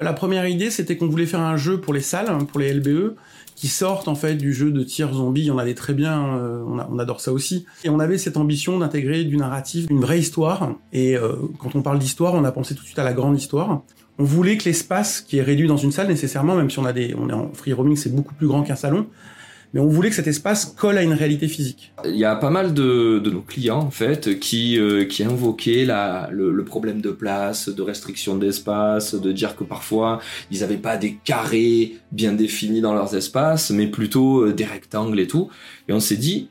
La première idée, c'était qu'on voulait faire un jeu pour les salles, hein, pour les LBE, qui sortent en fait du jeu de tir zombie. En avait très bien, euh, on, adore ça aussi. Et on avait cette ambition d'intégrer du narratif, une vraie histoire. Et euh, quand on parle d'histoire, on a pensé tout de suite à la grande histoire. On voulait que l'espace qui est réduit dans une salle nécessairement, même si on a des, on est en free roaming, c'est beaucoup plus grand qu'un salon, mais on voulait que cet espace colle à une réalité physique. Il y a pas mal de, nos clients en fait qui euh, qui invoquaient la, le, le, problème de place, de restriction d'espace, de dire que parfois ils n'avaient pas des carrés bien définis dans leurs espaces, mais plutôt euh, des rectangles et tout. Et on s'est dit,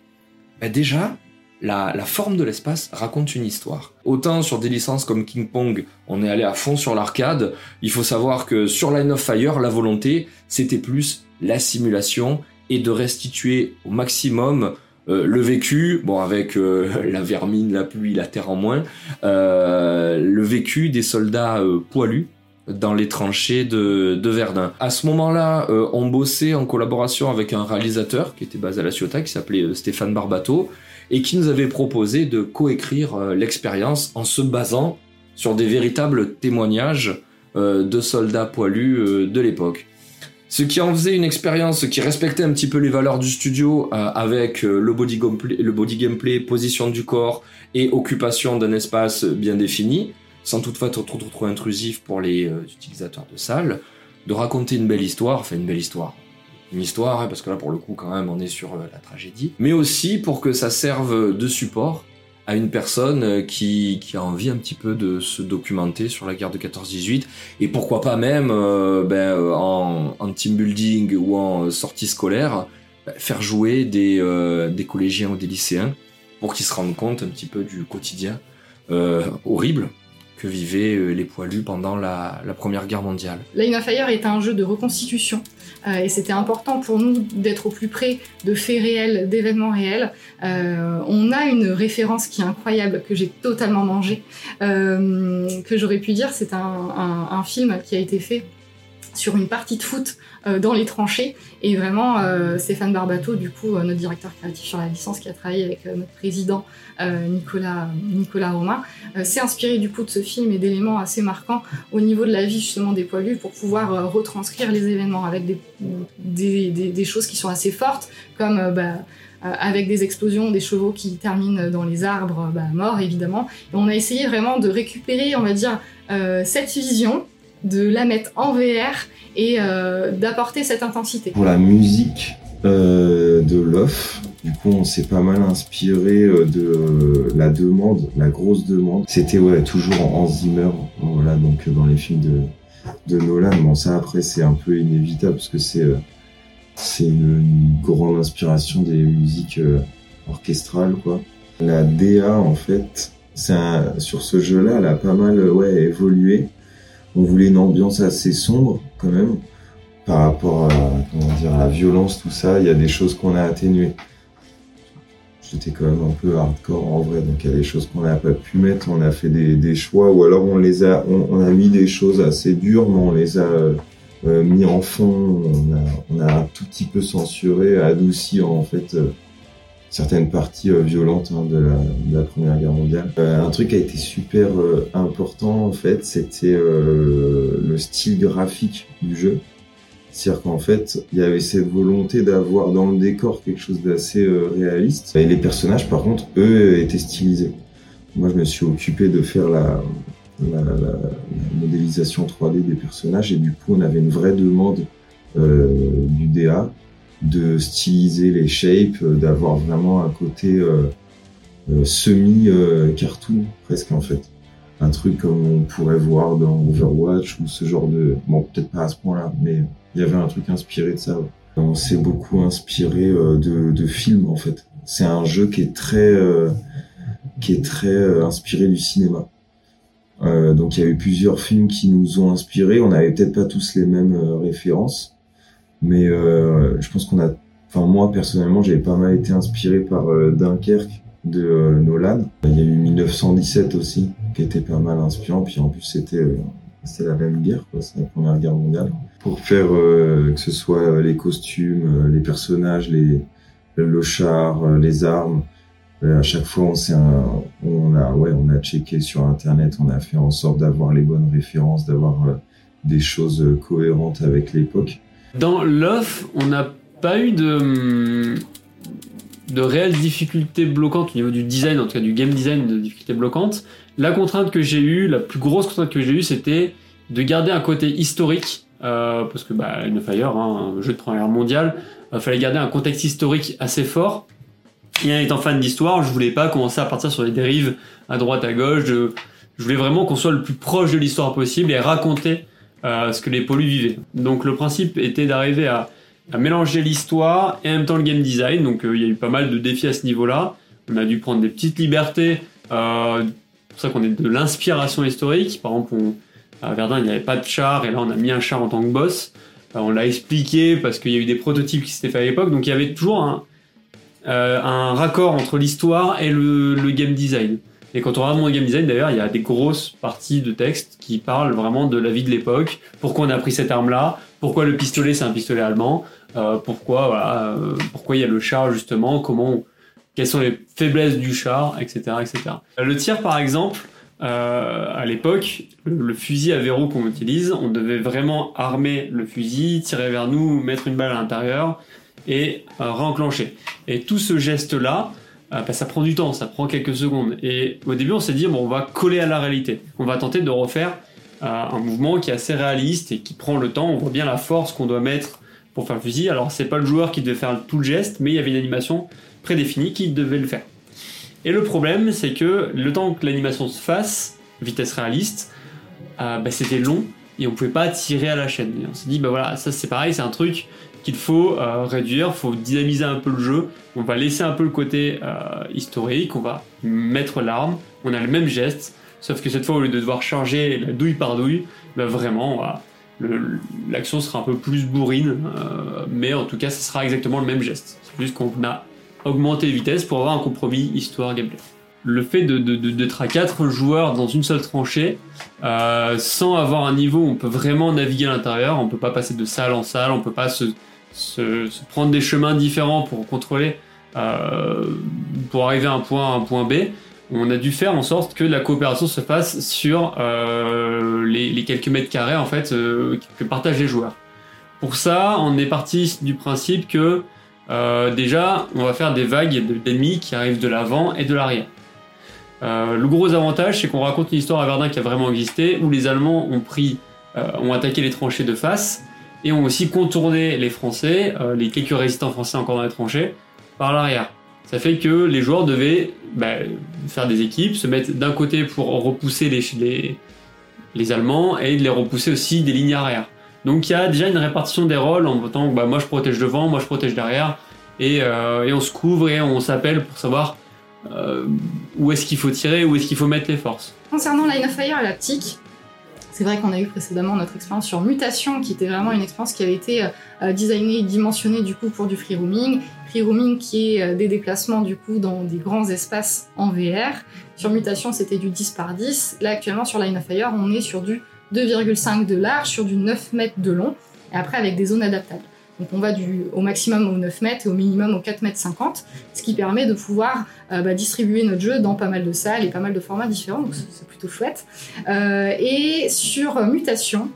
bah déjà, la, la, forme de l'espace raconte une histoire. Autant sur des licences comme King Pong, on est allé à fond sur l'arcade, il faut savoir que sur Line of Fire, la volonté, c'était plus la simulation et de restituer au maximum euh, le vécu, avec euh, la vermine, la pluie, la terre en moins, euh, le vécu des soldats poilus dans les tranchées de, de Verdun. À ce moment-là, on bossait en collaboration avec un réalisateur qui était basé à La Ciotat, qui s'appelait Stéphane Barbato, et qui nous avait proposé de coécrire l'expérience en se basant sur des véritables témoignages de soldats poilus de l'époque. Ce qui en faisait une expérience qui respectait un petit peu les valeurs du studio euh, avec euh, le, body gameplay, position du corps et occupation d'un espace bien défini, sans toutefois être trop, trop, trop intrusif pour les euh, utilisateurs de salle, de raconter une belle histoire, enfin une belle histoire, une histoire, hein, parce que là pour le coup quand même on est sur la tragédie, mais aussi pour que ça serve de support à une personne euh, qui, a envie un petit peu de se documenter sur la guerre de 14-18 et pourquoi pas même euh, ben, euh, en, team building ou en sortie scolaire ben, faire jouer des, des collégiens ou des lycéens pour qu'ils se rendent compte un petit peu du quotidien horrible que vivaient euh, les poilus pendant la, Première Guerre mondiale. Line of Fire est un jeu de reconstitution euh, et c'était important pour nous d'être au plus près de faits réels, d'événements réels. Euh, on a une référence qui est incroyable, que j'ai totalement mangée, que j'aurais pu dire c'est un, film qui a été fait sur une partie de foot euh, dans les tranchées. Et vraiment, euh, Stéphane Barbato, du coup, euh, notre directeur créatif sur la licence, qui a travaillé avec notre président Nicolas, Nicolas Romain, s'est inspiré du coup de ce film et d'éléments assez marquants au niveau de la vie justement des poilus pour pouvoir retranscrire les événements avec des, choses qui sont assez fortes, comme bah, avec des explosions, des chevaux qui terminent dans les arbres, bah, morts évidemment. Et on a essayé vraiment de récupérer, on va dire, cette vision de la mettre en VR et euh, d'apporter cette intensité. Pour la musique euh, de l'off, du coup, on s'est pas mal inspiré euh, de la demande, la grosse demande. C'était ouais toujours en Zimmer, voilà donc dans les films de Nolan. Bon ça après c'est un peu inévitable parce que c'est c'est une, grande inspiration des musiques orchestrales quoi. La DA en fait, sur ce jeu-là, elle a pas mal ouais évolué on voulait une ambiance assez sombre quand même par rapport à, la violence, tout ça. Il y a des choses qu'on a atténuées. J'étais quand même un peu hardcore en vrai, donc il y a des choses qu'on n'a pas pu mettre. On a fait des, choix, ou alors on les a, mis des choses assez dures, mais on les a euh, mis en fond. On a, on a, un tout petit peu censuré, adouci en fait. Euh, certaines parties euh, violentes hein, de, la, Première Guerre mondiale. Euh, un truc qui a été super euh, important en fait, c'était le style graphique du jeu. C'est-à-dire qu'en fait, il y avait cette volonté d'avoir dans le décor quelque chose d'assez réaliste. Et les personnages, par contre, eux, étaient stylisés. Moi, je me suis occupé de faire la modélisation 3D des personnages et du coup, on avait une vraie demande du DA de styliser les shapes, euh, d'avoir vraiment un côté euh, euh, semi-cartoon presque en fait. Un truc comme on pourrait voir dans Overwatch ou ce genre de... Bon, peut-être pas à ce point-là, mais il y avait un truc inspiré de ça. On s'est beaucoup inspiré de, de films en fait. C'est un jeu qui est très, qui est très inspiré du cinéma. Euh, donc il y a eu plusieurs films qui nous ont inspirés. On n'avait peut-être pas tous les mêmes références, mais euh, je pense qu'on a, enfin moi personnellement, j'avais pas mal été inspiré par euh, Dunkerque de euh, Nolan. Il y a eu 1917 aussi, qui était pas mal inspirant. Puis en plus c'était c'était la même guerre. C'est la première guerre mondiale. Pour faire que ce soit les costumes, les personnages, les le char, les armes. à chaque fois, on s'est, on a, ouais, on a checké sur internet, on a fait en sorte d'avoir les bonnes références, d'avoir des choses cohérentes avec l'époque. Dans l'off, on n'a pas eu de, réelles difficultés bloquantes au niveau du design, en tout cas du game design, de difficultés bloquantes. La contrainte que j'ai eue, la plus grosse contrainte que j'ai eue, c'était de garder un côté historique, euh, parce que bah, une Fire, hein, un jeu de première mondiale, il euh, fallait garder un contexte historique assez fort. Et en étant fan d'histoire, je voulais pas commencer à partir sur les dérives à droite à gauche. Je, je voulais vraiment qu'on soit le plus proche de l'histoire possible et raconter ce que les polus vivaient. Donc le principe était d'arriver à, mélanger l'histoire et en même temps le game design. Donc euh, il y a eu pas mal de défis à ce niveau-là. On a dû prendre des petites libertés. Euh, c'est pour ça qu'on est de l'inspiration historique. Par exemple, à Verdun, il n'y avait pas de char et là on a mis un char en tant que boss. Euh, on l'a expliqué parce qu'il y a eu des prototypes qui s'étaient faits à l'époque. Donc il y avait toujours un, un raccord entre l'histoire et le, le game design. Et quand on regarde mon game design, d'ailleurs, il y a des grosses parties de texte qui parlent vraiment de la vie de l'époque, pourquoi on a pris cette arme-là, pourquoi le pistolet c'est un pistolet allemand, euh, pourquoi voilà, euh, pourquoi il y a le char justement, comment, quelles sont les faiblesses du char, etc., etc. Le tir, par exemple, euh, à l'époque, le, fusil à verrou qu'on utilise, on devait vraiment armer le fusil, tirer vers nous, mettre une balle à l'intérieur et euh, réenclencher. Et tout ce geste-là, euh, bah, ça prend du temps, ça prend quelques secondes. Et au début, on s'est dit, bon, on va coller à la réalité. On va tenter de refaire euh, un mouvement qui est assez réaliste et qui prend le temps. On voit bien la force qu'on doit mettre pour faire le fusil. Alors, c'est pas le joueur qui devait faire tout le geste, mais il y avait une animation prédéfinie qui devait le faire. Et le problème, c'est que le temps que l'animation se fasse, vitesse réaliste, euh, bah, c'était long et on pouvait pas tirer à la chaîne. Et on s'est dit, bah voilà, ça c'est pareil, c'est un truc qu'il faut euh, réduire, faut dynamiser un peu le jeu, on va laisser un peu le côté euh, historique, on va mettre l'arme, on a le même geste, sauf que cette fois au lieu de devoir charger la douille par douille, bah vraiment l'action sera un peu plus bourrine, euh, mais en tout cas ce sera exactement le même geste. C'est juste qu'on a augmenté les vitesses pour avoir un compromis histoire-gameplay le fait de, de, de, d'être à 4 joueurs dans une seule tranchée, euh, sans avoir un niveau où on peut vraiment naviguer à l'intérieur, on peut pas passer de salle en salle, on peut pas se, prendre des chemins différents pour contrôler, euh, pour arriver à un point A un point B. On a dû faire en sorte que la coopération se fasse sur euh, les, les, quelques mètres carrés en fait que partagent les joueurs. Pour ça, on est parti du principe que déjà, on va faire des vagues d'ennemis qui arrivent de l'avant et de l'arrière. Euh, le gros avantage, c'est qu'on raconte une histoire à Verdun qui a vraiment existé, où les Allemands ont pris, euh, ont attaqué les tranchées de face et ont aussi contourné les Français, euh, les quelques résistants français encore dans les tranchées, par l'arrière. Ça fait que les joueurs devaient bah, faire des équipes, se mettre d'un côté pour repousser les, les, les, Allemands et les repousser aussi des lignes arrière. Donc il y a déjà une répartition des rôles en tant que bah, moi je protège devant, moi je protège derrière, et, euh, et on se couvre et on s'appelle pour savoir euh, où est-ce qu'il faut tirer, où est-ce qu'il faut mettre les forces. Concernant Line of Fire et la PTIC, c'est vrai qu'on a eu précédemment notre expérience sur Mutation, qui était vraiment une expérience qui avait été euh, designée et dimensionnée du coup pour du free roaming. Free roaming qui est euh, des déplacements du coup dans des grands espaces en VR. Sur Mutation, c'était du 10 par 10. Là, actuellement, sur Line of Fire, on est sur du 2,5 de large, sur du 9 mètres de long, et après avec des zones adaptables. Donc on va du, au maximum au 9 mètres et au minimum au 4 mètres 50, ce qui permet de pouvoir euh, bah, distribuer notre jeu dans pas mal de salles et pas mal de formats différents, donc c'est plutôt chouette. Euh, et sur Mutation,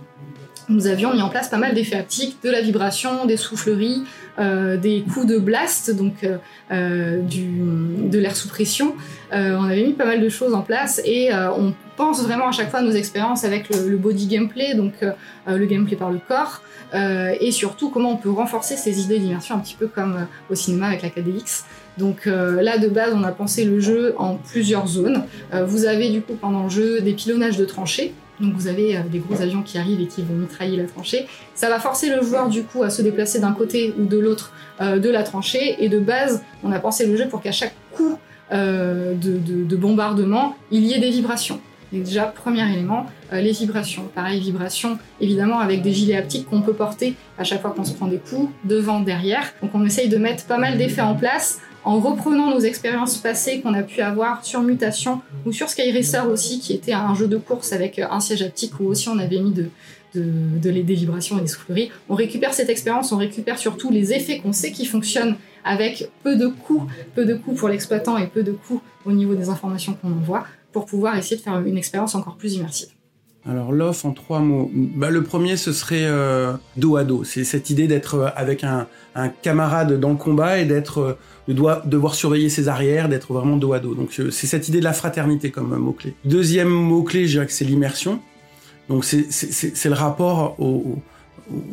nous avions mis en place pas mal d'effets haptiques, de la vibration, des souffleries, euh, des coups de blast, donc euh, euh de l'air sous pression. On avait mis pas mal de choses en place et on pense vraiment à chaque fois à nos expériences avec le, body gameplay, donc le gameplay par le corps, et surtout comment on peut renforcer ces idées d'immersion un petit peu comme au cinéma avec la. Donc là de base on a pensé le jeu en plusieurs zones. vous avez du coup pendant le jeu des pilonnages de tranchées donc vous avez euh, des gros avions qui arrivent et qui vont mitrailler la tranchée. Ça va forcer le joueur du coup à se déplacer d'un côté ou de l'autre euh, de la tranchée. Et de base, on a pensé le jeu pour qu'à chaque coup euh, de, de, de, bombardement, il y ait des vibrations. Et déjà, premier élément, les vibrations. Pareil, vibrations, évidemment, avec des gilets haptiques qu'on peut porter à chaque fois qu'on se prend des coups, devant, derrière. Donc on essaye de mettre pas mal d'effets en place en reprenant nos expériences passées qu'on a pu avoir sur Mutation ou sur Sky Racer aussi, qui était un jeu de course avec un siège haptique où aussi on avait mis de, de, de des vibrations et des souffleries. On récupère cette expérience, on récupère surtout les effets qu'on sait qui fonctionnent avec peu de coûts, peu de coûts pour l'exploitant et peu de coûts au niveau des informations qu'on envoie pour pouvoir essayer de faire une expérience encore plus immersive. Alors l'off en trois mots. Bah, le premier ce serait euh, dos à dos. C'est cette idée d'être euh, avec un, un camarade dans le combat et d'être euh, de doit- devoir surveiller ses arrières, d'être vraiment dos à dos. Donc euh, c'est cette idée de la fraternité comme mot clé. Deuxième mot clé, je dirais que c'est l'immersion. Donc c'est le rapport au, au-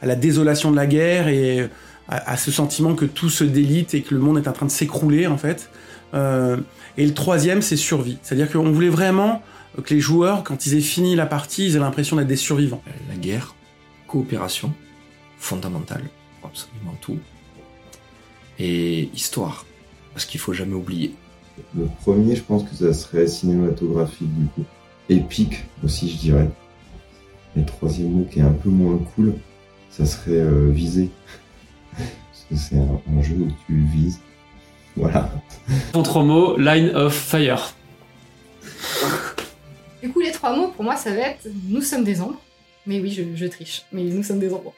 à la désolation de la guerre et à, à ce sentiment que tout se délite et que le monde est en train de s'écrouler en fait. Euh, et le troisième, c'est survie. C'est-à-dire qu'on voulait vraiment que les joueurs, quand ils aient fini la partie, ils aient l'impression d'être des survivants. La guerre, coopération, fondamentale, pour absolument tout. Et histoire, parce qu'il faut jamais oublier. Le premier, je pense que ça serait cinématographique du coup. Épique aussi, je dirais. Et le troisième mot qui est un peu moins cool, ça serait euh, viser. Parce que c'est un, un jeu où tu vises. Voilà. Contre mot, Line of Fire. Du coup, les trois mots, pour moi, ça va être nous sommes des ombres. Mais oui, je, triche. Mais nous sommes des ombres.